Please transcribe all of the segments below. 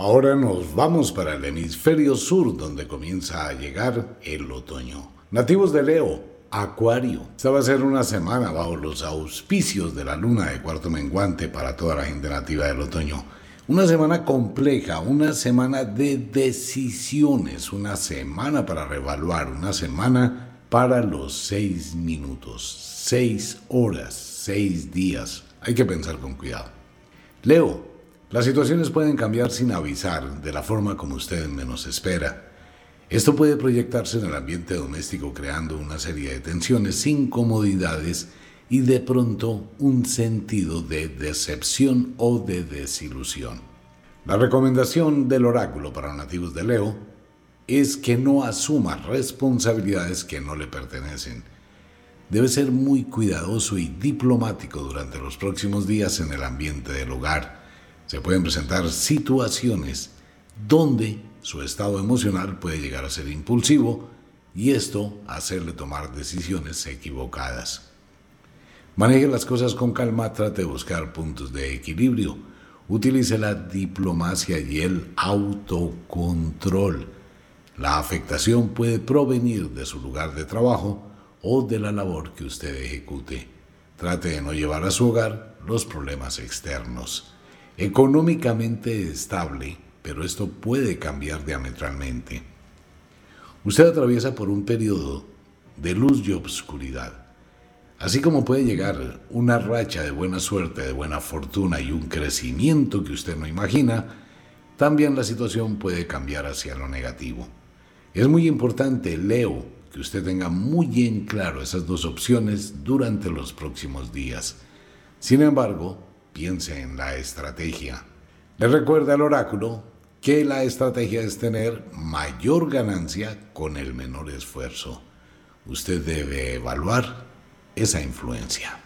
Ahora nos vamos para el hemisferio sur donde comienza a llegar el otoño. Nativos de Leo, Acuario. Esta va a ser una semana bajo los auspicios de la luna de cuarto menguante para toda la gente nativa del otoño. Una semana compleja, una semana de decisiones, una semana para revaluar, una semana para los seis minutos, seis horas, seis días. Hay que pensar con cuidado. Leo, las situaciones pueden cambiar sin avisar, de la forma como usted menos espera. Esto puede proyectarse en el ambiente doméstico creando una serie de tensiones, incomodidades y de pronto un sentido de decepción o de desilusión. La recomendación del oráculo para nativos de Leo es que no asuma responsabilidades que no le pertenecen. Debe ser muy cuidadoso y diplomático durante los próximos días en el ambiente del hogar se pueden presentar situaciones donde su estado emocional puede llegar a ser impulsivo y esto hacerle tomar decisiones equivocadas. Maneje las cosas con calma, trate de buscar puntos de equilibrio, utilice la diplomacia y el autocontrol. La afectación puede provenir de su lugar de trabajo o de la labor que usted ejecute. Trate de no llevar a su hogar los problemas externos económicamente estable, pero esto puede cambiar diametralmente. Usted atraviesa por un periodo de luz y obscuridad. Así como puede llegar una racha de buena suerte, de buena fortuna y un crecimiento que usted no imagina, también la situación puede cambiar hacia lo negativo. Es muy importante, Leo, que usted tenga muy en claro esas dos opciones durante los próximos días. Sin embargo, piense en la estrategia. Le recuerda al oráculo que la estrategia es tener mayor ganancia con el menor esfuerzo. Usted debe evaluar esa influencia.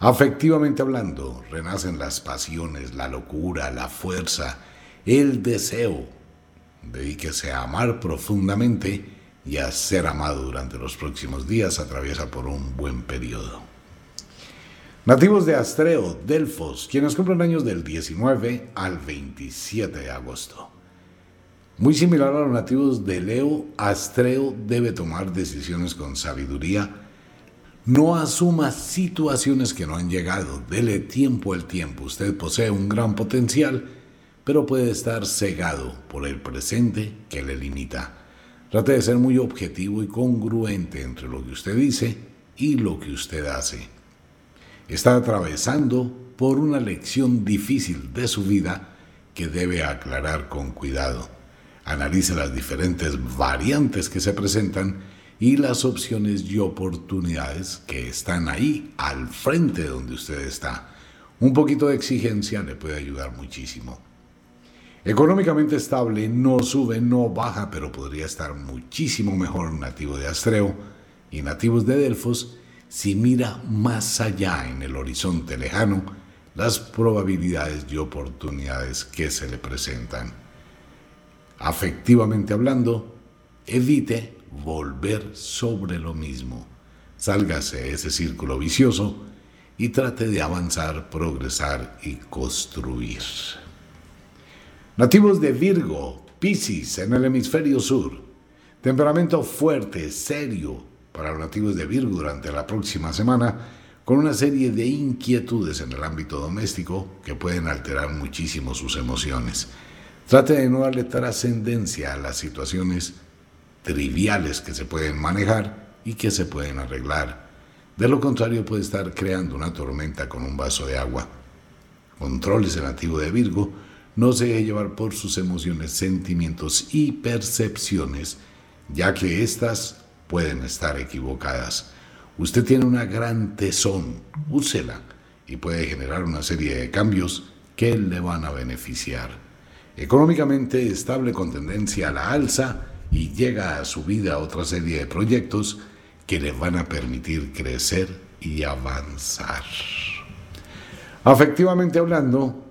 Afectivamente hablando, renacen las pasiones, la locura, la fuerza, el deseo. Dedíquese a amar profundamente y a ser amado durante los próximos días atraviesa por un buen periodo. Nativos de Astreo, Delfos, quienes cumplen años del 19 al 27 de agosto. Muy similar a los nativos de Leo, Astreo debe tomar decisiones con sabiduría. No asuma situaciones que no han llegado. Dele tiempo al tiempo. Usted posee un gran potencial, pero puede estar cegado por el presente que le limita. Trate de ser muy objetivo y congruente entre lo que usted dice y lo que usted hace está atravesando por una lección difícil de su vida que debe aclarar con cuidado. Analice las diferentes variantes que se presentan y las opciones y oportunidades que están ahí al frente donde usted está. Un poquito de exigencia le puede ayudar muchísimo. Económicamente estable, no sube, no baja, pero podría estar muchísimo mejor nativo de Astreo y nativos de Delfos si mira más allá en el horizonte lejano las probabilidades y oportunidades que se le presentan. Afectivamente hablando, evite volver sobre lo mismo. Sálgase de ese círculo vicioso y trate de avanzar, progresar y construir. Nativos de Virgo, Piscis en el hemisferio sur. Temperamento fuerte, serio, para los nativos de Virgo durante la próxima semana con una serie de inquietudes en el ámbito doméstico que pueden alterar muchísimo sus emociones. Trate de no darle trascendencia a las situaciones triviales que se pueden manejar y que se pueden arreglar. De lo contrario puede estar creando una tormenta con un vaso de agua. Controles el nativo de Virgo, no se deje llevar por sus emociones, sentimientos y percepciones, ya que éstas pueden estar equivocadas. Usted tiene una gran tesón, úsela y puede generar una serie de cambios que le van a beneficiar. Económicamente estable con tendencia a la alza y llega a su vida otra serie de proyectos que le van a permitir crecer y avanzar. Afectivamente hablando,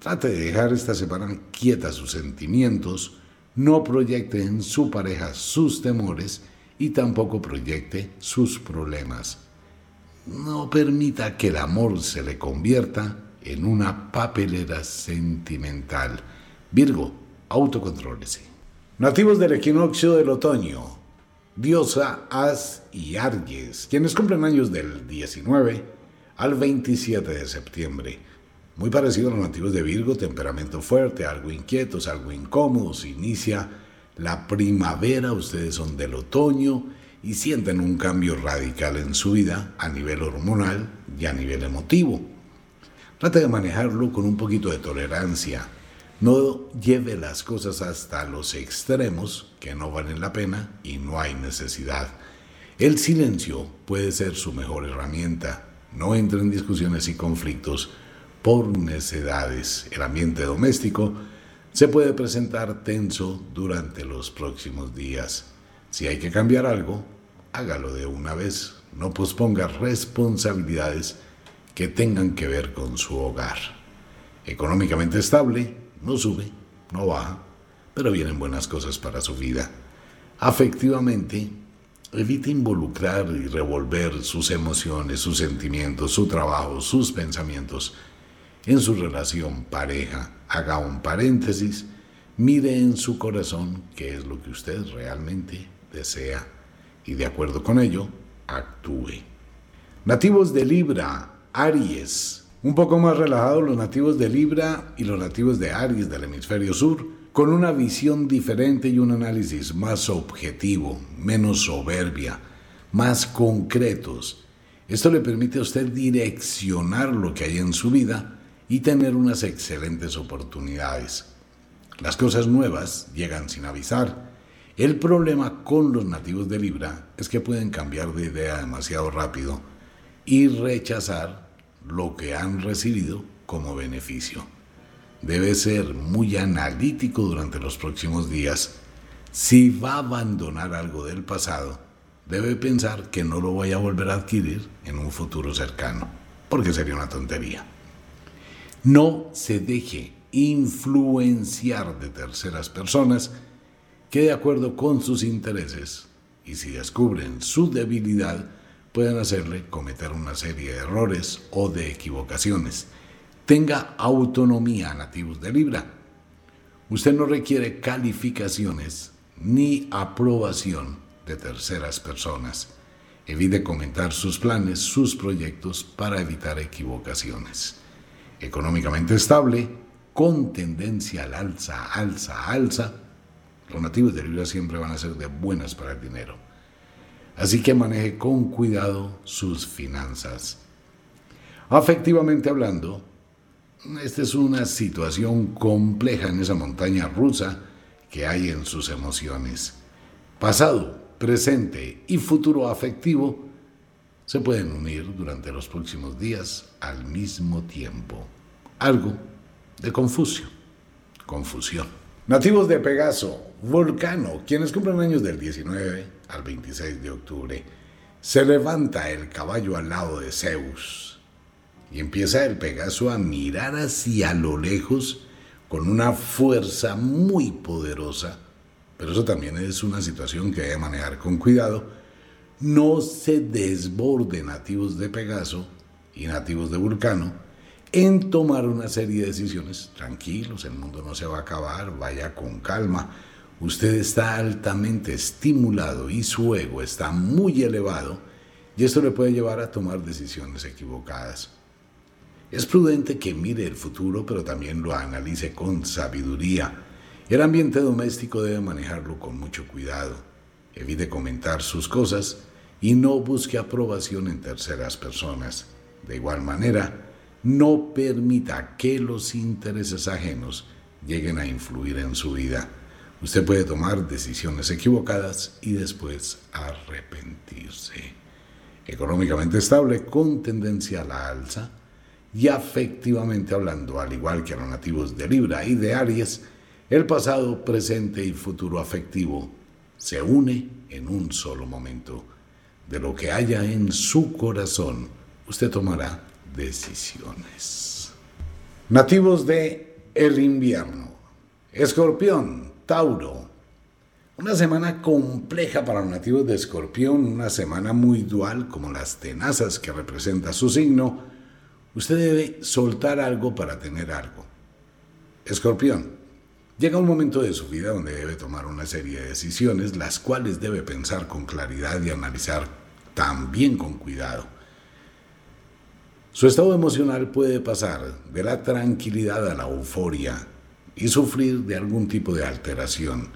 trate de dejar esta semana quieta sus sentimientos, no proyecte en su pareja sus temores y tampoco proyecte sus problemas. No permita que el amor se le convierta en una papelera sentimental. Virgo, autocontrólese. Nativos del equinoccio del otoño, Diosa, As y Arges, quienes cumplen años del 19 al 27 de septiembre. Muy parecido a los nativos de Virgo, temperamento fuerte, algo inquietos, algo incómodos. Inicia la primavera, ustedes son del otoño y sienten un cambio radical en su vida a nivel hormonal y a nivel emotivo. Trate de manejarlo con un poquito de tolerancia. No lleve las cosas hasta los extremos que no valen la pena y no hay necesidad. El silencio puede ser su mejor herramienta. No entre en discusiones y conflictos por necedades. El ambiente doméstico se puede presentar tenso durante los próximos días. Si hay que cambiar algo, hágalo de una vez. No posponga responsabilidades que tengan que ver con su hogar. Económicamente estable, no sube, no baja, pero vienen buenas cosas para su vida. Afectivamente, evite involucrar y revolver sus emociones, sus sentimientos, su trabajo, sus pensamientos en su relación pareja. Haga un paréntesis, mire en su corazón qué es lo que usted realmente desea y de acuerdo con ello, actúe. Nativos de Libra, Aries. Un poco más relajados los nativos de Libra y los nativos de Aries del hemisferio sur, con una visión diferente y un análisis más objetivo, menos soberbia, más concretos. Esto le permite a usted direccionar lo que hay en su vida y tener unas excelentes oportunidades. Las cosas nuevas llegan sin avisar el problema con los nativos de Libra es que pueden cambiar de idea demasiado rápido y rechazar lo que han recibido como beneficio. Debe ser muy analítico durante los próximos días. Si va a abandonar algo del pasado, debe pensar que no lo vaya a volver a adquirir en un futuro cercano, porque sería una tontería. No se deje influenciar de terceras personas que de acuerdo con sus intereses y si descubren su debilidad pueden hacerle cometer una serie de errores o de equivocaciones. Tenga autonomía nativos de Libra. Usted no requiere calificaciones ni aprobación de terceras personas. Evite comentar sus planes, sus proyectos para evitar equivocaciones. Económicamente estable, con tendencia al alza, alza, alza, los nativos de Libra siempre van a ser de buenas para el dinero. Así que maneje con cuidado sus finanzas. Afectivamente hablando, esta es una situación compleja en esa montaña rusa que hay en sus emociones. Pasado, presente y futuro afectivo se pueden unir durante los próximos días al mismo tiempo. Algo de confusión, confusión. Nativos de Pegaso, Volcano, quienes cumplen años del 19 al 26 de octubre, se levanta el caballo al lado de Zeus y empieza el Pegaso a mirar hacia lo lejos con una fuerza muy poderosa, pero eso también es una situación que debe manejar con cuidado. No se desborde nativos de Pegaso y nativos de Vulcano en tomar una serie de decisiones. Tranquilos, el mundo no se va a acabar, vaya con calma. Usted está altamente estimulado y su ego está muy elevado y esto le puede llevar a tomar decisiones equivocadas. Es prudente que mire el futuro, pero también lo analice con sabiduría. El ambiente doméstico debe manejarlo con mucho cuidado. Evite comentar sus cosas y no busque aprobación en terceras personas. De igual manera, no permita que los intereses ajenos lleguen a influir en su vida. Usted puede tomar decisiones equivocadas y después arrepentirse. Económicamente estable, con tendencia a la alza, y afectivamente hablando, al igual que a los nativos de Libra y de Aries, el pasado, presente y futuro afectivo se une en un solo momento. De lo que haya en su corazón, usted tomará decisiones. Nativos de el invierno. Escorpión, Tauro. Una semana compleja para los nativos de Escorpión, una semana muy dual como las tenazas que representa su signo. Usted debe soltar algo para tener algo. Escorpión, Llega un momento de su vida donde debe tomar una serie de decisiones, las cuales debe pensar con claridad y analizar también con cuidado. Su estado emocional puede pasar de la tranquilidad a la euforia y sufrir de algún tipo de alteración.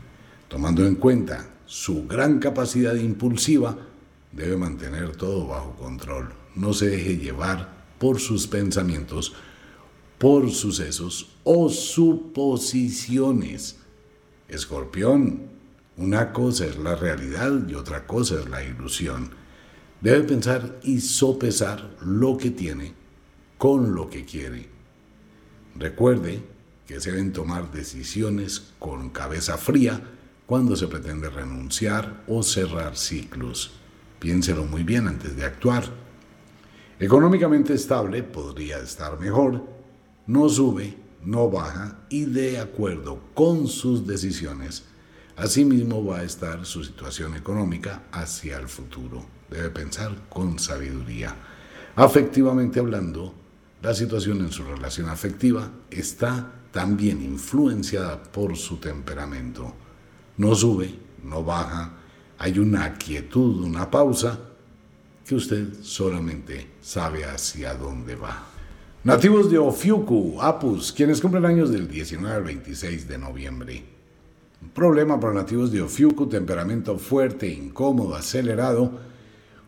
Tomando en cuenta su gran capacidad impulsiva, debe mantener todo bajo control. No se deje llevar por sus pensamientos, por sucesos o suposiciones. Escorpión, una cosa es la realidad y otra cosa es la ilusión. Debe pensar y sopesar lo que tiene con lo que quiere. Recuerde que se deben tomar decisiones con cabeza fría cuando se pretende renunciar o cerrar ciclos. Piénselo muy bien antes de actuar. Económicamente estable podría estar mejor, no sube, no baja y de acuerdo con sus decisiones, asimismo va a estar su situación económica hacia el futuro. Debe pensar con sabiduría. Afectivamente hablando, la situación en su relación afectiva está también influenciada por su temperamento. No sube, no baja, hay una quietud, una pausa que usted solamente sabe hacia dónde va. Nativos de Ofiuku, Apus, quienes cumplen años del 19 al 26 de noviembre. Problema para nativos de Ofiuku, temperamento fuerte, incómodo, acelerado,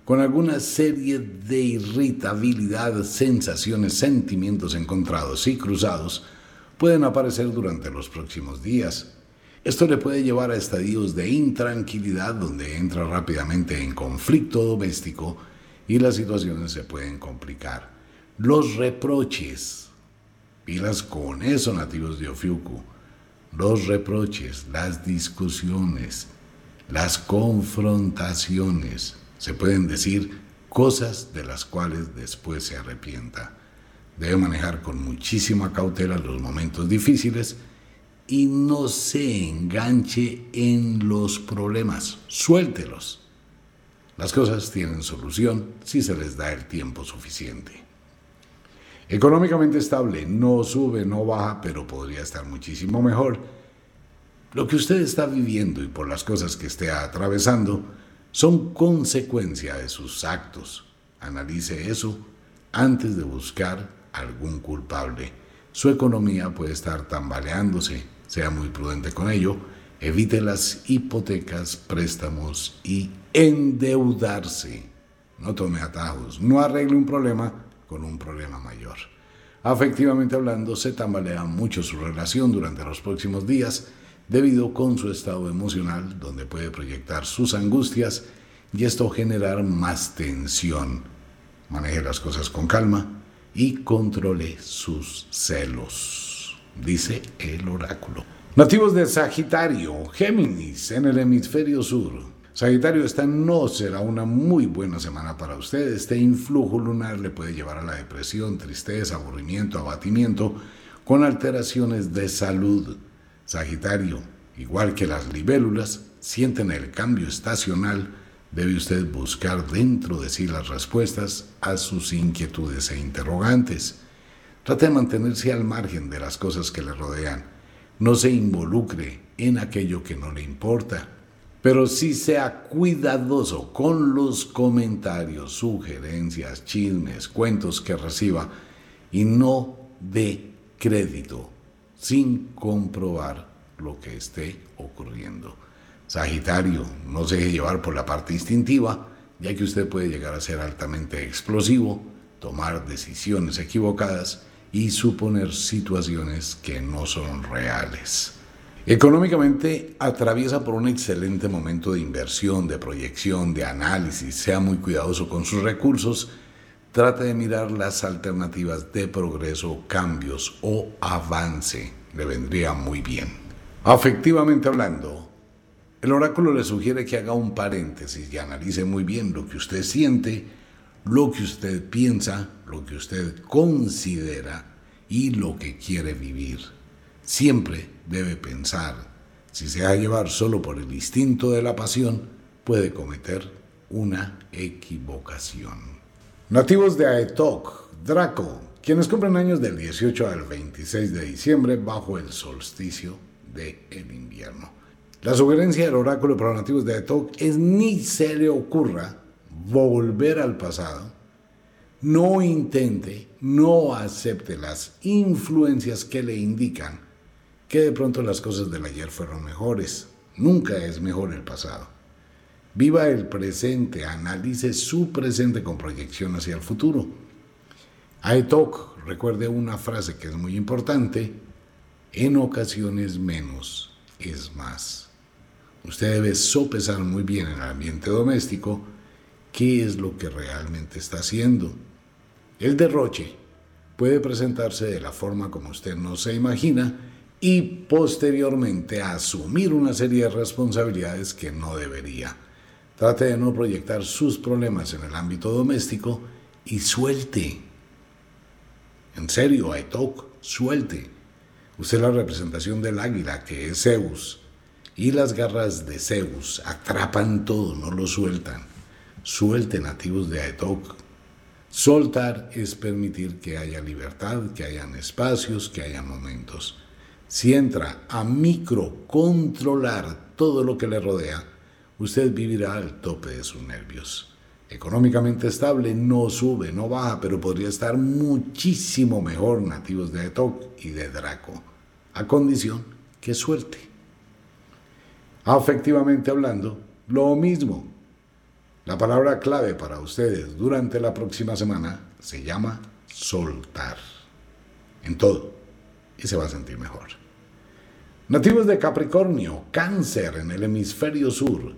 con alguna serie de irritabilidad, sensaciones, sentimientos encontrados y cruzados, pueden aparecer durante los próximos días. Esto le puede llevar a estadios de intranquilidad donde entra rápidamente en conflicto doméstico y las situaciones se pueden complicar. Los reproches, pilas con eso nativos de Ofiuku, los reproches, las discusiones, las confrontaciones, se pueden decir cosas de las cuales después se arrepienta. Debe manejar con muchísima cautela los momentos difíciles y no se enganche en los problemas, suéltelos. Las cosas tienen solución si se les da el tiempo suficiente. Económicamente estable, no sube, no baja, pero podría estar muchísimo mejor. Lo que usted está viviendo y por las cosas que esté atravesando son consecuencia de sus actos. Analice eso antes de buscar algún culpable. Su economía puede estar tambaleándose, sea muy prudente con ello, evite las hipotecas, préstamos y endeudarse. No tome atajos, no arregle un problema con un problema mayor. Afectivamente hablando, se tambalea mucho su relación durante los próximos días debido con su estado emocional, donde puede proyectar sus angustias y esto generar más tensión. Maneje las cosas con calma y controle sus celos, dice el oráculo. Nativos de Sagitario, Géminis, en el hemisferio sur. Sagitario, esta no será una muy buena semana para usted. Este influjo lunar le puede llevar a la depresión, tristeza, aburrimiento, abatimiento, con alteraciones de salud. Sagitario, igual que las libélulas, sienten el cambio estacional. Debe usted buscar dentro de sí las respuestas a sus inquietudes e interrogantes. Trate de mantenerse al margen de las cosas que le rodean no se involucre en aquello que no le importa, pero sí sea cuidadoso con los comentarios, sugerencias, chismes, cuentos que reciba y no dé crédito sin comprobar lo que esté ocurriendo. Sagitario, no se deje llevar por la parte instintiva, ya que usted puede llegar a ser altamente explosivo, tomar decisiones equivocadas y suponer situaciones que no son reales. Económicamente atraviesa por un excelente momento de inversión, de proyección, de análisis. Sea muy cuidadoso con sus recursos. Trate de mirar las alternativas de progreso, cambios o avance. Le vendría muy bien. Afectivamente hablando, el oráculo le sugiere que haga un paréntesis y analice muy bien lo que usted siente, lo que usted piensa, lo que usted considera y lo que quiere vivir. Siempre debe pensar, si se va a llevar solo por el instinto de la pasión, puede cometer una equivocación. Nativos de Aetok, Draco, quienes cumplen años del 18 al 26 de diciembre bajo el solsticio del invierno. La sugerencia del oráculo para los nativos de Atok es ni se le ocurra volver al pasado, no intente, no acepte las influencias que le indican que de pronto las cosas del ayer fueron mejores. Nunca es mejor el pasado. Viva el presente, analice su presente con proyección hacia el futuro. Aetok, recuerde una frase que es muy importante, en ocasiones menos es más. Usted debe sopesar muy bien en el ambiente doméstico qué es lo que realmente está haciendo. El derroche puede presentarse de la forma como usted no se imagina y posteriormente asumir una serie de responsabilidades que no debería. Trate de no proyectar sus problemas en el ámbito doméstico y suelte. En serio, Aitok, suelte. Usted es la representación del águila, que es Zeus, y las garras de Zeus atrapan todo, no lo sueltan. Suelte nativos de Aitok. Soltar es permitir que haya libertad, que hayan espacios, que haya momentos. Si entra a microcontrolar todo lo que le rodea, usted vivirá al tope de sus nervios. Económicamente estable, no sube, no baja, pero podría estar muchísimo mejor nativos de Etok y de Draco, a condición que suelte. Afectivamente hablando, lo mismo. La palabra clave para ustedes durante la próxima semana se llama soltar. En todo. Y se va a sentir mejor. Nativos de Capricornio, cáncer en el hemisferio sur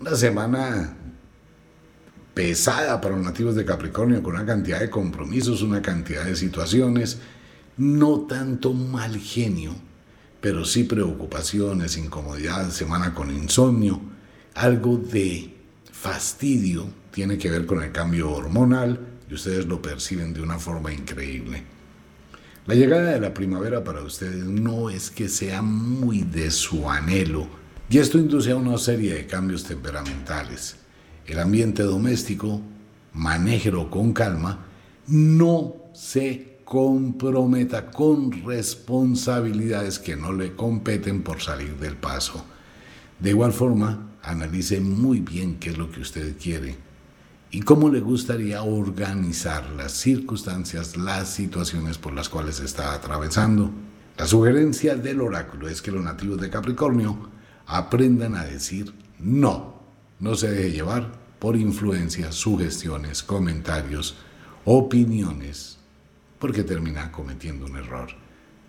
una semana pesada para los nativos de Capricornio, con una cantidad de compromisos, una cantidad de situaciones, no tanto mal genio, pero sí preocupaciones, incomodidad, semana con insomnio, algo de fastidio tiene que ver con el cambio hormonal y ustedes lo perciben de una forma increíble. La llegada de la primavera para ustedes no es que sea muy de su anhelo, y esto induce a una serie de cambios temperamentales. El ambiente doméstico, manéjelo con calma, no se comprometa con responsabilidades que no le competen por salir del paso. De igual forma, analice muy bien qué es lo que usted quiere y cómo le gustaría organizar las circunstancias, las situaciones por las cuales está atravesando. La sugerencia del oráculo es que los nativos de Capricornio aprendan a decir no. No se deje llevar por influencias, sugestiones, comentarios, opiniones, porque termina cometiendo un error.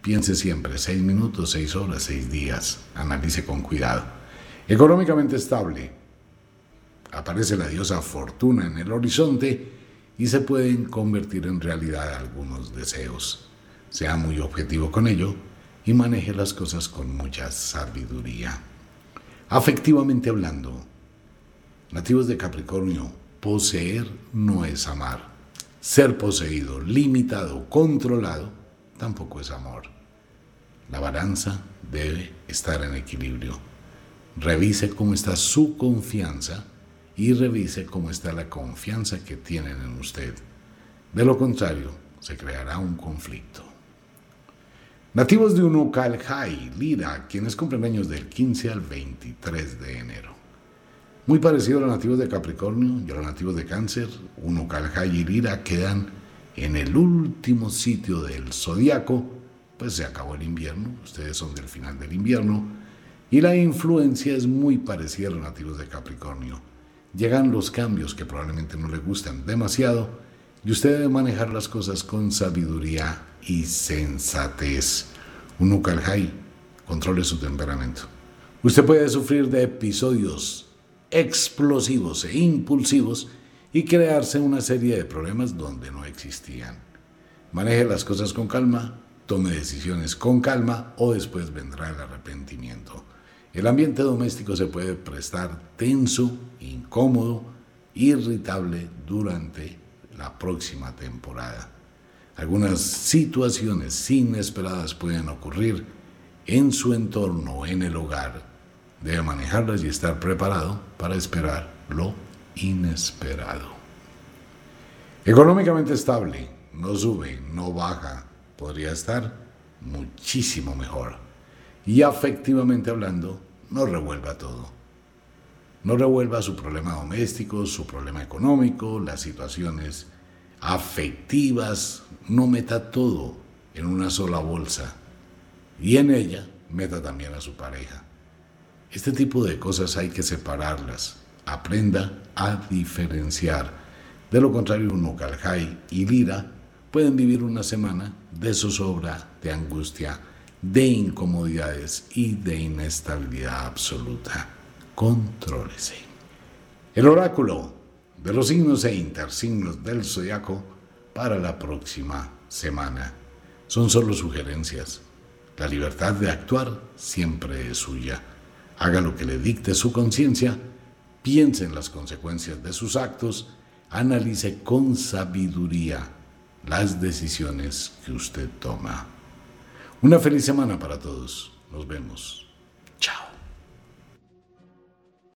Piense siempre seis minutos, seis horas, seis días. Analice con cuidado. Económicamente estable. Aparece la diosa Fortuna en el horizonte y se pueden convertir en realidad algunos deseos. Sea muy objetivo con ello y maneje las cosas con mucha sabiduría. Afectivamente hablando, nativos de Capricornio, poseer no es amar. Ser poseído, limitado, controlado, tampoco es amor. La balanza debe estar en equilibrio. Revise cómo está su confianza y revise cómo está la confianza que tienen en usted. De lo contrario, se creará un conflicto. Nativos de Unucalhai, Lira, quienes cumplen años del 15 al 23 de enero. Muy parecido a los nativos de Capricornio y a los nativos de Cáncer, Unucalhai y Lira quedan en el último sitio del zodiaco, pues se acabó el invierno, ustedes son del final del invierno, y la influencia es muy parecida a los nativos de Capricornio. Llegan los cambios que probablemente no les gustan demasiado, y usted debe manejar las cosas con sabiduría y sensatez. Un Ukalhai controle su temperamento. Usted puede sufrir de episodios explosivos e impulsivos y crearse una serie de problemas donde no existían. Maneje las cosas con calma, tome decisiones con calma o después vendrá el arrepentimiento. El ambiente doméstico se puede prestar tenso, incómodo, irritable durante la próxima temporada. Algunas situaciones inesperadas pueden ocurrir en su entorno, en el hogar. Debe manejarlas y estar preparado para esperar lo inesperado. Económicamente estable, no sube, no baja, podría estar muchísimo mejor. Y afectivamente hablando, no revuelva todo. No revuelva su problema doméstico, su problema económico, las situaciones afectivas. No meta todo en una sola bolsa. Y en ella meta también a su pareja. Este tipo de cosas hay que separarlas. Aprenda a diferenciar. De lo contrario, un Caljay y Lira pueden vivir una semana de zozobra, de angustia, de incomodidades y de inestabilidad absoluta. Contrólese. El oráculo de los signos e intersignos del zodiaco para la próxima semana son solo sugerencias. La libertad de actuar siempre es suya. Haga lo que le dicte su conciencia, piense en las consecuencias de sus actos, analice con sabiduría las decisiones que usted toma. Una feliz semana para todos. Nos vemos. Chao.